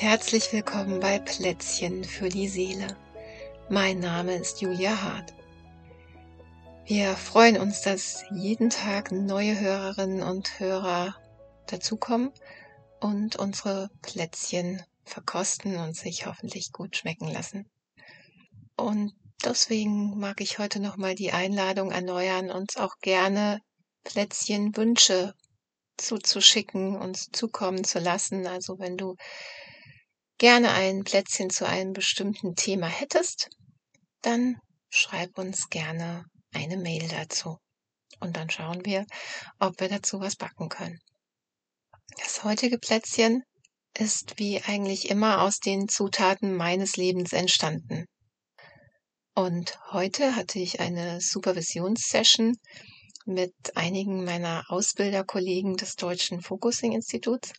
Herzlich willkommen bei Plätzchen für die Seele. Mein Name ist Julia Hart. Wir freuen uns, dass jeden Tag neue Hörerinnen und Hörer dazukommen und unsere Plätzchen verkosten und sich hoffentlich gut schmecken lassen. Und deswegen mag ich heute nochmal die Einladung erneuern, uns auch gerne Plätzchenwünsche zuzuschicken, uns zukommen zu lassen. Also wenn du gerne ein Plätzchen zu einem bestimmten Thema hättest, dann schreib uns gerne eine Mail dazu. Und dann schauen wir, ob wir dazu was backen können. Das heutige Plätzchen ist wie eigentlich immer aus den Zutaten meines Lebens entstanden. Und heute hatte ich eine Supervisionssession mit einigen meiner Ausbilderkollegen des Deutschen Focusing Instituts.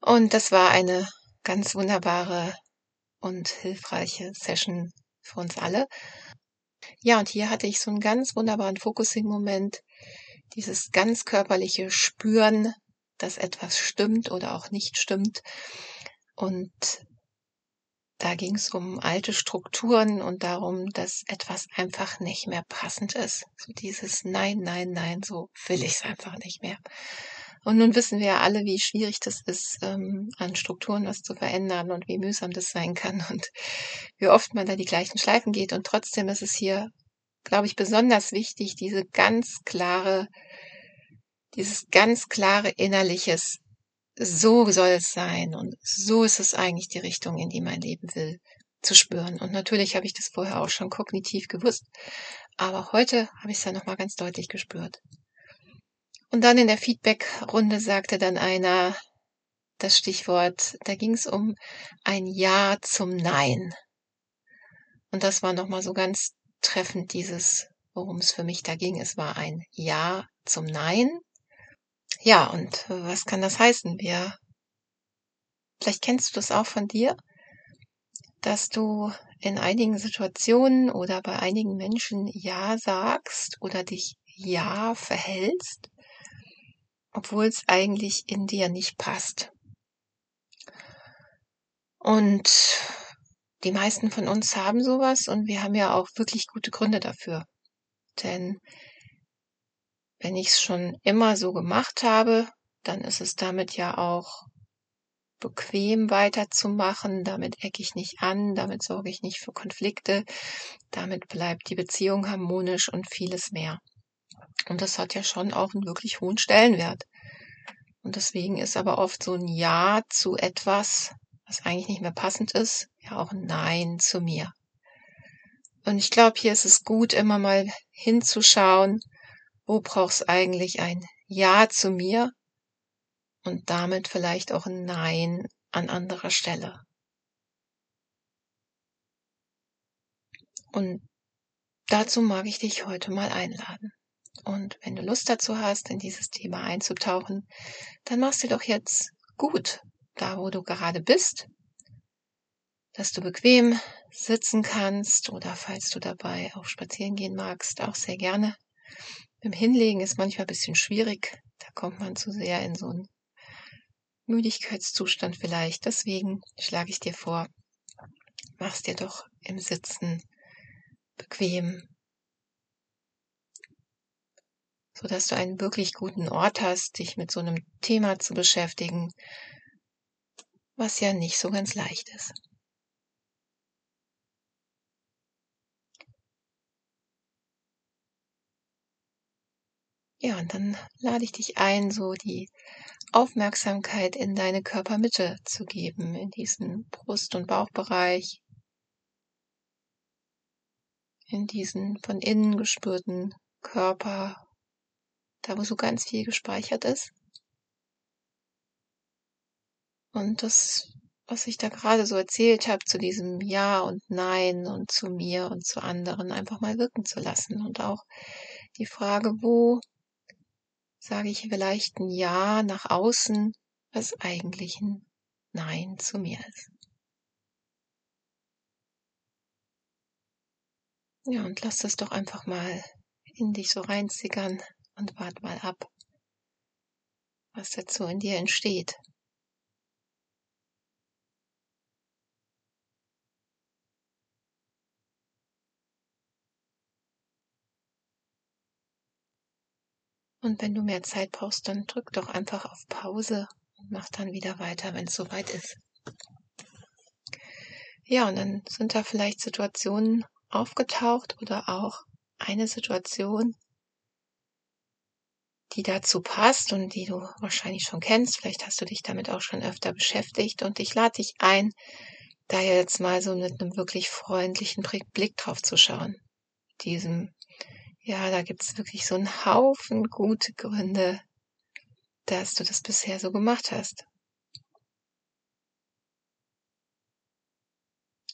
Und das war eine ganz wunderbare und hilfreiche Session für uns alle. Ja, und hier hatte ich so einen ganz wunderbaren Focusing-Moment, dieses ganz körperliche Spüren, dass etwas stimmt oder auch nicht stimmt. Und da ging es um alte Strukturen und darum, dass etwas einfach nicht mehr passend ist. So dieses Nein, nein, nein, so will ich es einfach nicht mehr. Und nun wissen wir ja alle, wie schwierig das ist, ähm, an Strukturen was zu verändern und wie mühsam das sein kann und wie oft man da die gleichen Schleifen geht. Und trotzdem ist es hier, glaube ich, besonders wichtig, diese ganz klare, dieses ganz klare innerliches so soll es sein und so ist es eigentlich die Richtung, in die mein Leben will, zu spüren. Und natürlich habe ich das vorher auch schon kognitiv gewusst, aber heute habe ich es ja nochmal ganz deutlich gespürt. Und dann in der Feedback-Runde sagte dann einer das Stichwort, da ging es um ein Ja zum Nein. Und das war nochmal so ganz treffend dieses, worum es für mich da ging. Es war ein Ja zum Nein ja, und was kann das heißen? Wir, vielleicht kennst du das auch von dir, dass du in einigen Situationen oder bei einigen Menschen Ja sagst oder dich Ja verhältst, obwohl es eigentlich in dir nicht passt. Und die meisten von uns haben sowas und wir haben ja auch wirklich gute Gründe dafür. Denn wenn ich es schon immer so gemacht habe, dann ist es damit ja auch bequem weiterzumachen, damit ecke ich nicht an, damit sorge ich nicht für Konflikte, damit bleibt die Beziehung harmonisch und vieles mehr. Und das hat ja schon auch einen wirklich hohen Stellenwert. Und deswegen ist aber oft so ein Ja zu etwas, was eigentlich nicht mehr passend ist, ja auch ein Nein zu mir. Und ich glaube, hier ist es gut, immer mal hinzuschauen, wo brauchst eigentlich ein Ja zu mir und damit vielleicht auch ein Nein an anderer Stelle. Und dazu mag ich dich heute mal einladen. Und wenn du Lust dazu hast, in dieses Thema einzutauchen, dann machst du doch jetzt gut, da wo du gerade bist, dass du bequem sitzen kannst oder falls du dabei auch spazieren gehen magst, auch sehr gerne. Im Hinlegen ist manchmal ein bisschen schwierig. Da kommt man zu sehr in so einen Müdigkeitszustand vielleicht. Deswegen schlage ich dir vor, mach's dir doch im Sitzen bequem, so dass du einen wirklich guten Ort hast, dich mit so einem Thema zu beschäftigen, was ja nicht so ganz leicht ist. Ja, und dann lade ich dich ein, so die Aufmerksamkeit in deine Körpermitte zu geben, in diesen Brust- und Bauchbereich, in diesen von innen gespürten Körper, da wo so ganz viel gespeichert ist. Und das, was ich da gerade so erzählt habe, zu diesem Ja und Nein und zu mir und zu anderen einfach mal wirken zu lassen. Und auch die Frage, wo sage ich vielleicht ein Ja nach außen, was eigentlich ein Nein zu mir ist. Ja, und lass das doch einfach mal in dich so reinzickern und wart mal ab, was dazu in dir entsteht. Und wenn du mehr Zeit brauchst, dann drück doch einfach auf Pause und mach dann wieder weiter, wenn es soweit ist. Ja, und dann sind da vielleicht Situationen aufgetaucht oder auch eine Situation, die dazu passt und die du wahrscheinlich schon kennst. Vielleicht hast du dich damit auch schon öfter beschäftigt und ich lade dich ein, da jetzt mal so mit einem wirklich freundlichen Blick drauf zu schauen. Diesem, ja, da gibt's wirklich so einen Haufen gute Gründe, dass du das bisher so gemacht hast.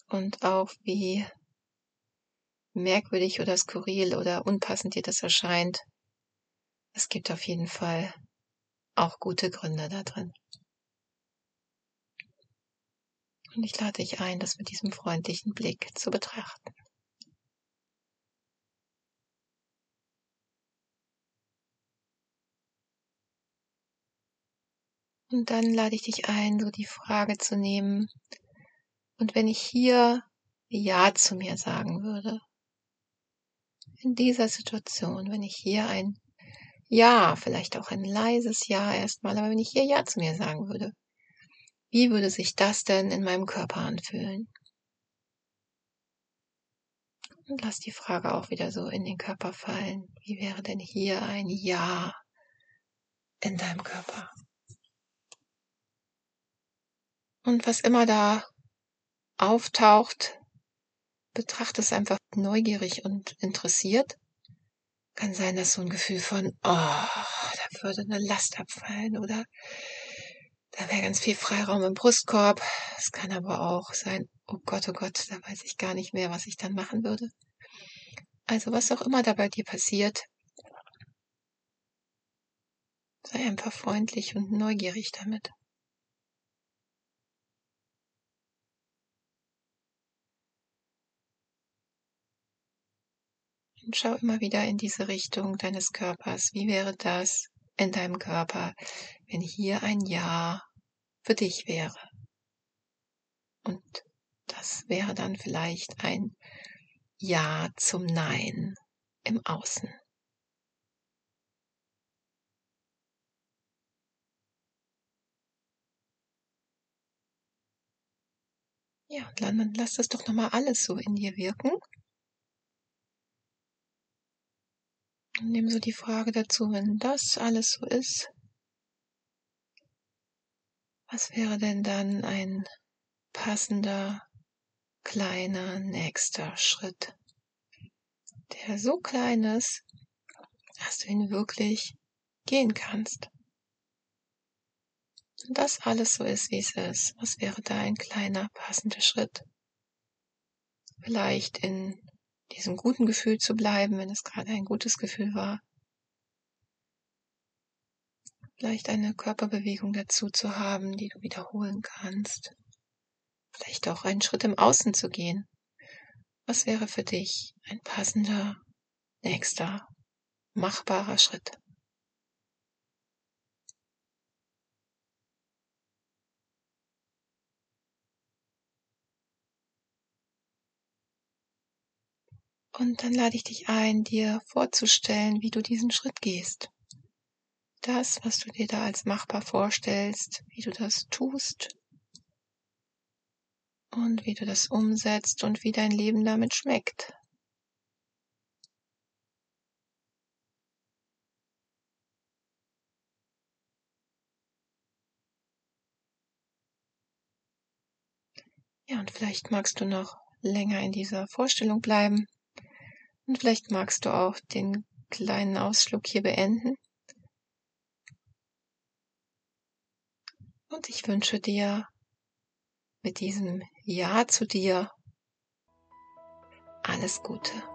Und auch wie merkwürdig oder skurril oder unpassend dir das erscheint. Es gibt auf jeden Fall auch gute Gründe da drin. Und ich lade dich ein, das mit diesem freundlichen Blick zu betrachten. Und dann lade ich dich ein, so die Frage zu nehmen, und wenn ich hier Ja zu mir sagen würde, in dieser Situation, wenn ich hier ein Ja, vielleicht auch ein leises Ja erstmal, aber wenn ich hier Ja zu mir sagen würde, wie würde sich das denn in meinem Körper anfühlen? Und lass die Frage auch wieder so in den Körper fallen. Wie wäre denn hier ein Ja in deinem Körper? Und was immer da auftaucht, betrachte es einfach neugierig und interessiert. Kann sein, dass so ein Gefühl von, oh, da würde eine Last abfallen oder da wäre ganz viel Freiraum im Brustkorb. Es kann aber auch sein, oh Gott, oh Gott, da weiß ich gar nicht mehr, was ich dann machen würde. Also was auch immer da bei dir passiert, sei einfach freundlich und neugierig damit. Und schau immer wieder in diese Richtung deines Körpers. Wie wäre das, in deinem Körper, wenn hier ein Ja für dich wäre. Und das wäre dann vielleicht ein Ja zum Nein im Außen. Ja, und dann lass das doch nochmal alles so in dir wirken. Nimm so die Frage dazu, wenn das alles so ist, was wäre denn dann ein passender, kleiner nächster Schritt, der so klein ist, dass du ihn wirklich gehen kannst. Und das alles so ist, wie es ist, was wäre da ein kleiner, passender Schritt? Vielleicht in diesem guten Gefühl zu bleiben, wenn es gerade ein gutes Gefühl war. Vielleicht eine Körperbewegung dazu zu haben, die du wiederholen kannst. Vielleicht auch einen Schritt im Außen zu gehen. Was wäre für dich ein passender, nächster, machbarer Schritt? Und dann lade ich dich ein, dir vorzustellen, wie du diesen Schritt gehst. Das, was du dir da als machbar vorstellst, wie du das tust und wie du das umsetzt und wie dein Leben damit schmeckt. Ja, und vielleicht magst du noch länger in dieser Vorstellung bleiben. Und vielleicht magst du auch den kleinen Ausflug hier beenden. Und ich wünsche dir mit diesem Ja zu dir alles Gute.